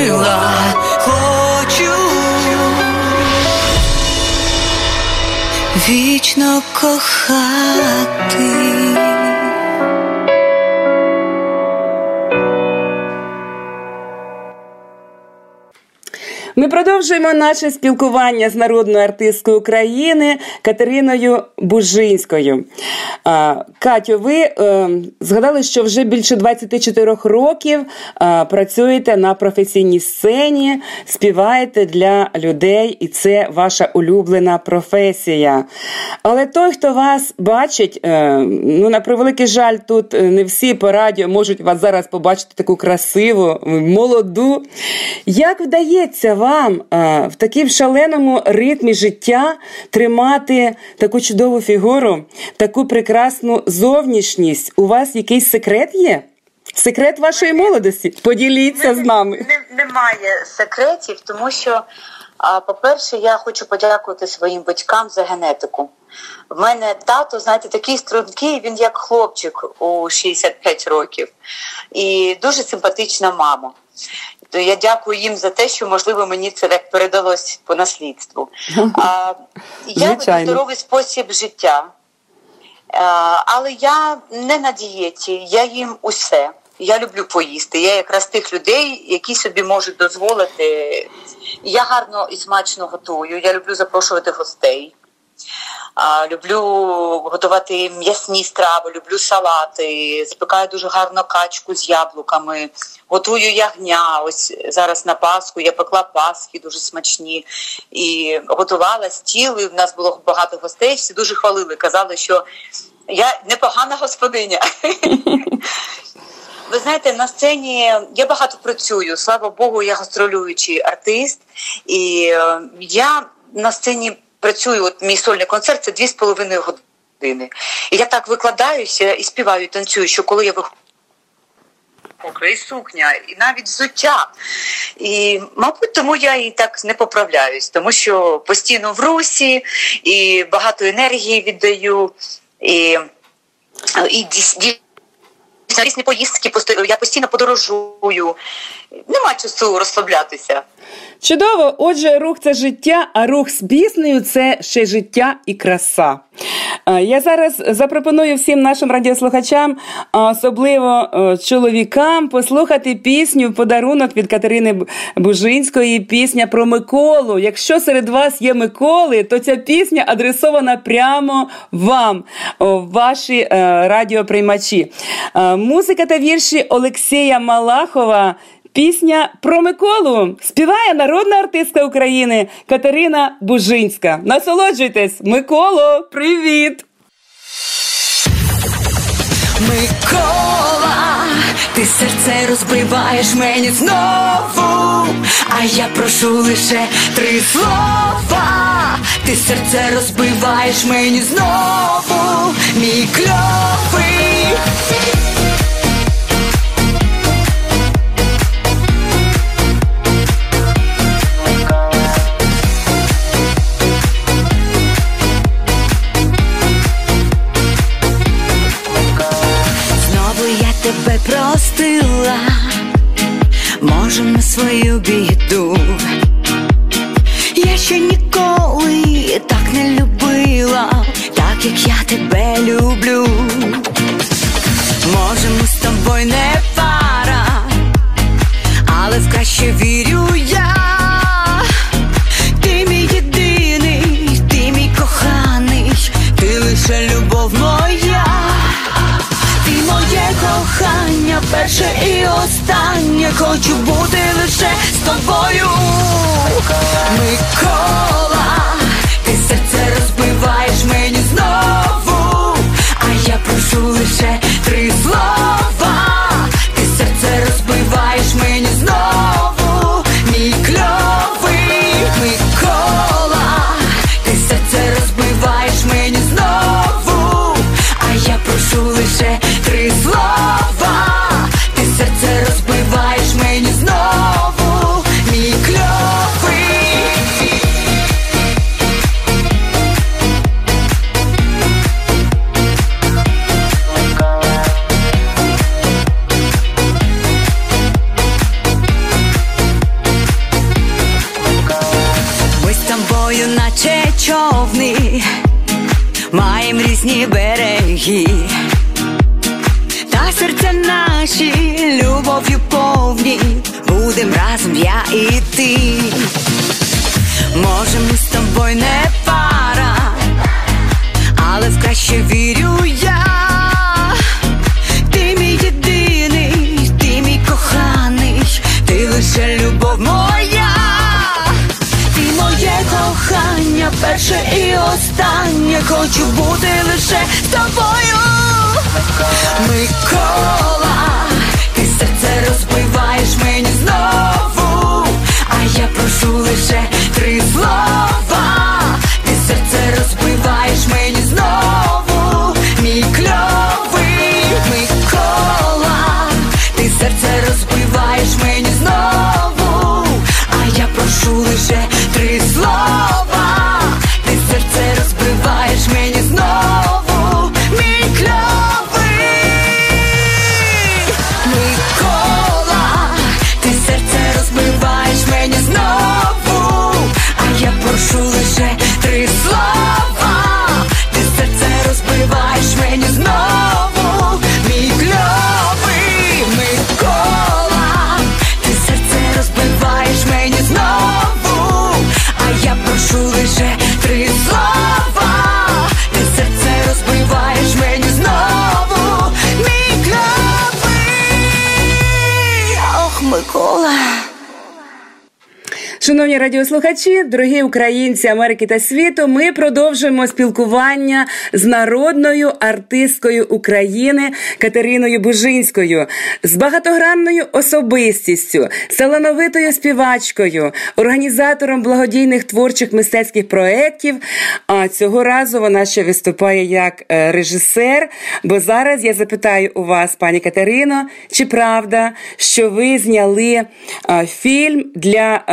Крила хочу вічно кохати. Продовжуємо наше спілкування з народною артисткою України Катериною Бужинською. Катю, ви е, згадали, що вже більше 24 років е, працюєте на професійній сцені, співаєте для людей, і це ваша улюблена професія. Але той, хто вас бачить, е, ну на превеликий жаль, тут не всі по радіо можуть вас зараз побачити таку красиву, молоду. Як вдається вам в такій шаленому ритмі життя тримати таку чудову фігуру, таку прекрасну зовнішність? У вас якийсь секрет є? Секрет вашої молодості? Поділіться з нами. Немає секретів, тому що, по-перше, я хочу подякувати своїм батькам за генетику. В мене тато, знаєте, такий стрункий, він як хлопчик у 65 років, і дуже симпатична мама то я дякую їм за те, що можливо мені це так передалось по наслідству. А, Я веду здоровий спосіб життя, а, але я не на дієті, я їм усе. Я люблю поїсти. Я якраз тих людей, які собі можуть дозволити. Я гарно і смачно готую. Я люблю запрошувати гостей. Люблю готувати м'ясні страви, люблю салати, запікаю дуже гарно качку з яблуками, готую ягня. Ось зараз на Пасху я пекла Пасхи дуже смачні і готувала стіл. і В нас було багато гостей. Всі дуже хвалили. Казали, що я непогана господиня. [LAUGHS] Ви знаєте, на сцені я багато працюю. Слава Богу, я гастролюючий артист, і е, я на сцені працюю, от мій сольний концерт це дві з половиною години. І я так викладаюся і співаю, і танцюю, що коли я виходжу, і сукня, і навіть взуття. І, мабуть, тому я і так не поправляюсь, тому що постійно в русі і багато енергії віддаю. І, і різні поїздки, я постійно подорожую. Нема часу розслаблятися. Чудово, отже, рух це життя, а рух з піснею це ще життя і краса. Я зараз запропоную всім нашим радіослухачам, особливо чоловікам, послухати пісню подарунок від Катерини Бужинської. Пісня про Миколу. Якщо серед вас є Миколи, то ця пісня адресована прямо вам, ваші е, радіоприймачі. Музика та вірші Олексія Малахова. Пісня про Миколу співає народна артистка України Катерина Бужинська. Насолоджуйтесь, Миколо, привіт! Микола, ти серце розбиваєш мені знову, а я прошу лише три слова. Ти серце розбиваєш мені знову, мій кльовий. Простила, може, на свою біду. Я ще ніколи так не любила, так як я тебе люблю. Може, ми з тобою не пара, але в краще вірю я. Ти мій єдиний, ти мій коханий, ти лише любов моя кохання, перше і останнє хочу бути лише з тобою. Микола, ти серце розбиваєш мені знову, а я прошу лише Микола. Шановні радіослухачі, дорогі українці Америки та світу, ми продовжуємо спілкування з народною артисткою України Катериною Бужинською, з багатогранною особистістю, талановитою співачкою, організатором благодійних творчих мистецьких проєктів. А цього разу вона ще виступає як е, режисер. Бо зараз я запитаю у вас, пані Катерино, чи правда, що ви зняли фільм для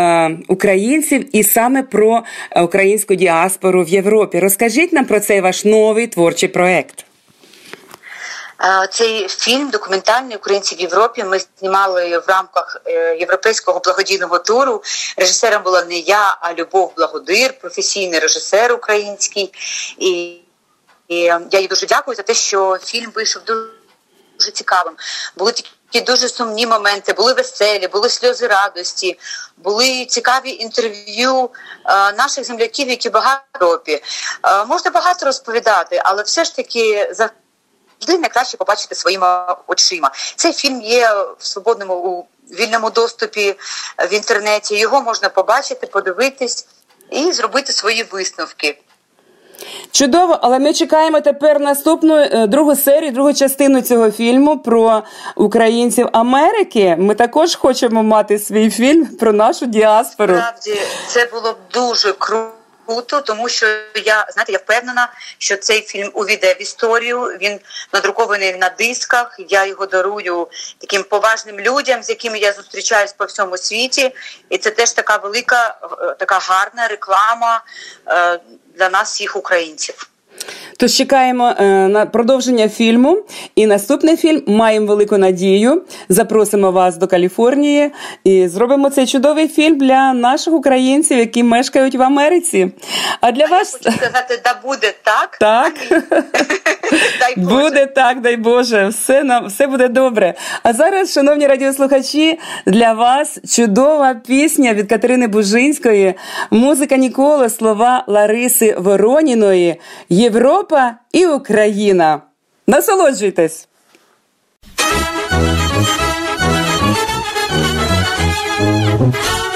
українців і саме про е, українську діаспору в Європі. Розкажіть нам про цей ваш новий творчий проект. Е, Цей фільм документальний українці в Європі. Ми знімали в рамках е, європейського благодійного туру. Режисером була не я, а Любов Благодир, професійний режисер український. І, я їй дуже дякую за те, що фільм вийшов дуже цікавим. Були такі дуже сумні моменти, були веселі, були сльози радості, були цікаві інтерв'ю е, наших земляків, які багато в Європі. Е, можна багато розповідати, але все ж таки завжди найкраще побачити своїми очима. Цей фільм є в свободному у вільному доступі в інтернеті. Його можна побачити, подивитись і зробити свої висновки. Чудово, але ми чекаємо тепер наступну е, другу серію, другу частину цього фільму про українців Америки. Ми також хочемо мати свій фільм про нашу діаспору. Справді це було б дуже круто. Тому що я знаєте, я впевнена, що цей фільм увійде в історію. Він надрукований на дисках. Я його дарую таким поважним людям, з якими я зустрічаюсь по всьому світі, і це теж така велика, е, така гарна реклама е, для нас, всіх українців. Тож чекаємо е, на продовження фільму. І наступний фільм маємо велику надію. Запросимо вас до Каліфорнії і зробимо цей чудовий фільм для наших українців, які мешкають в Америці. А для А вас я хочу сказати, да буде так. Так. [LAUGHS] Дай Боже. Буде так, дай Боже, все нам все буде добре. А зараз, шановні радіослухачі, для вас чудова пісня від Катерини Бужинської, музика Нікола, слова Лариси Вороніної, Європа і Україна. Насолоджуйтесь! Thank і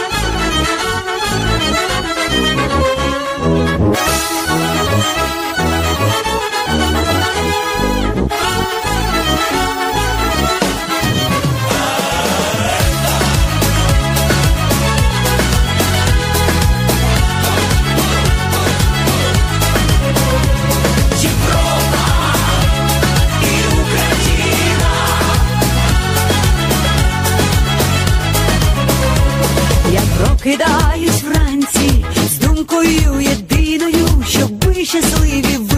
прокидаюсь вранці з думкою єдиною, щоб ви щасливі.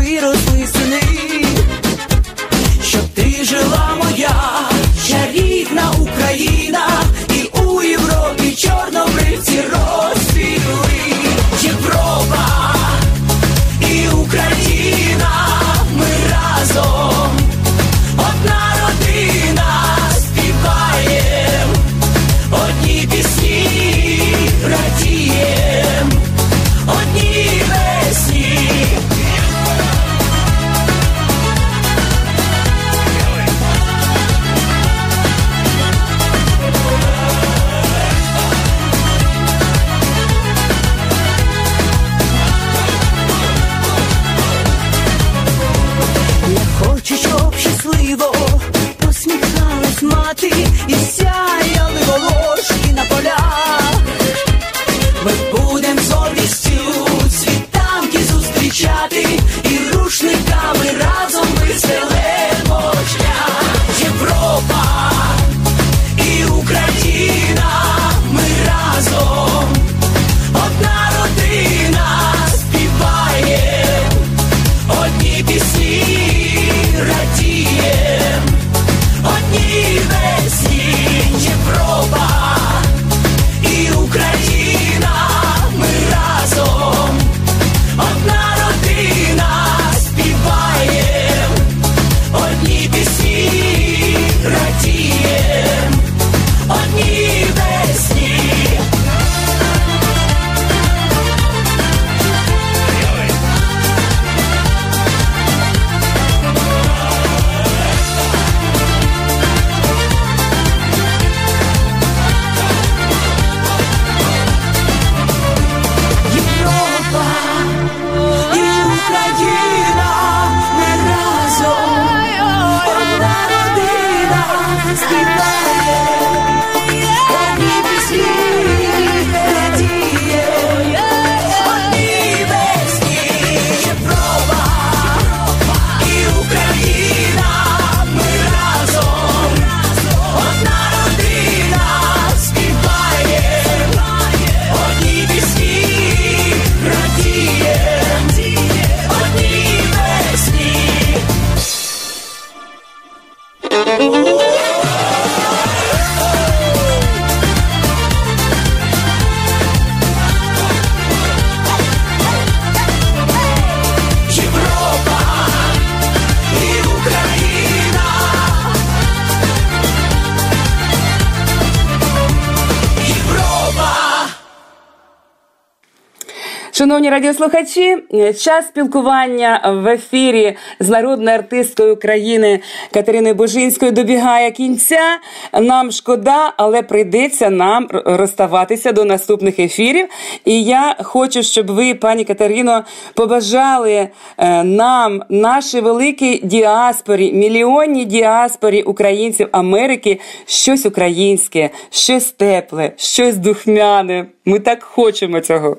Шановні радіослухачі, час спілкування в ефірі з народною артисткою України Катериною Божинською добігає кінця. Нам шкода, але прийдеться нам розставатися до наступних ефірів. І я хочу, щоб ви, пані Катерино, побажали е, нам, нашій великій діаспорі, мільйонній діаспорі українців Америки щось українське, щось тепле, щось духмяне. Ми так хочемо цього.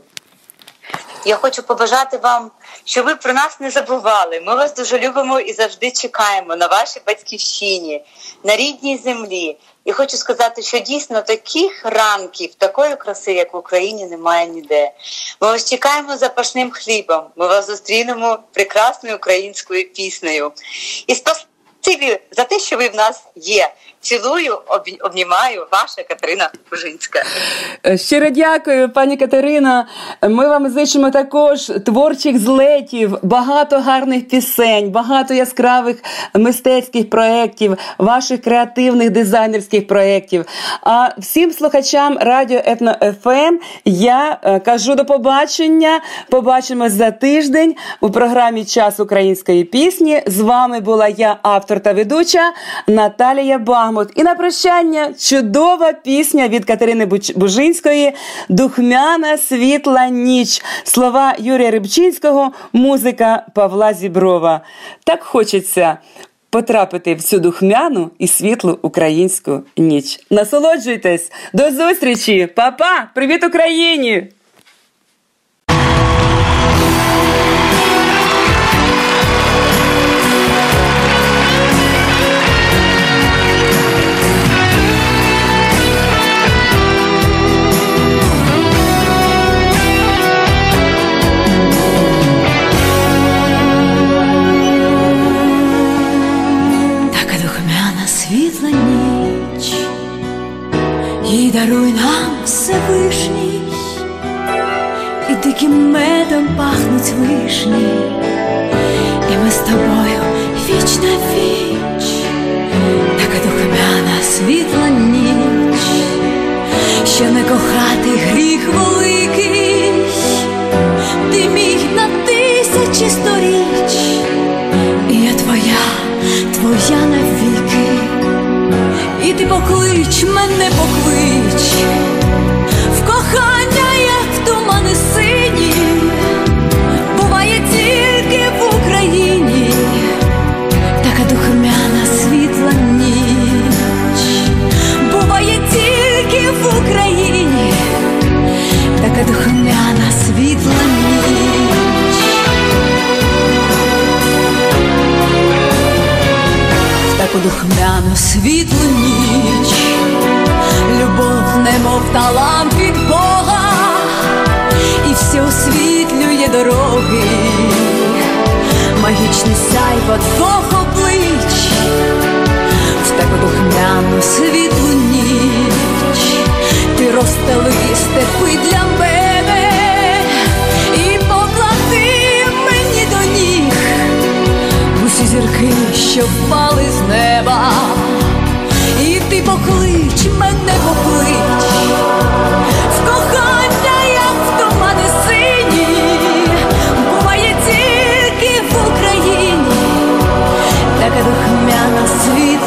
Я хочу побажати вам, щоб ви про нас не забували. Ми вас дуже любимо і завжди чекаємо на вашій батьківщині, на рідній землі. І хочу сказати, що дійсно таких ранків, такої краси, як в Україні, немає ніде. Ми вас чекаємо запашним хлібом. Ми вас зустрінемо прекрасною українською піснею. І спасибі за те, що ви в нас є. Цілую, обнімаю ваша Катерина Бужинська. Е, щиро дякую, пані Катерина. Ми вам зичимо також творчих злетів, багато гарних пісень, багато яскравих мистецьких проєктів, ваших креативних дизайнерських проєктів. А всім слухачам радіо Етно ФМ ем я е, кажу до побачення. Побачимось за тиждень у програмі Час української пісні. З вами була я, автор та ведуча Наталія Бахмут. Бахмут. І на прощання чудова пісня від Катерини Бужинської Духмяна світла ніч. Слова Юрія Рибчинського, музика Павла Зіброва. Так хочеться. Потрапити в цю духмяну і світлу українську ніч. Насолоджуйтесь, до зустрічі, Па-па! Привіт Україні! Даруй нам Всевишній, і диким медом пахнуть вишні, і ми з тобою віч на віч, така духмяна світла ніч, що не кохати гріх великий, ти міг на тисячі сторіч, і я твоя, твоя навіки і ти поклич, мене поклич, в кохання, як тумани сині, буває тільки в Україні, така духмяна світла ніч, буває тільки в Україні, така духмяна світла ніч. Духмяну світлу немов талант від Бога, і все освітлює дороги, магічний сайва двох облич, в тебе духмяну світлу ніч, ти розстели степи для мене. І поклади мені до ніг усі зірки, що впали з неба, поклич, мене поклич, в кохання, як в тумани сині, буває тільки в Україні, така духмяна світ.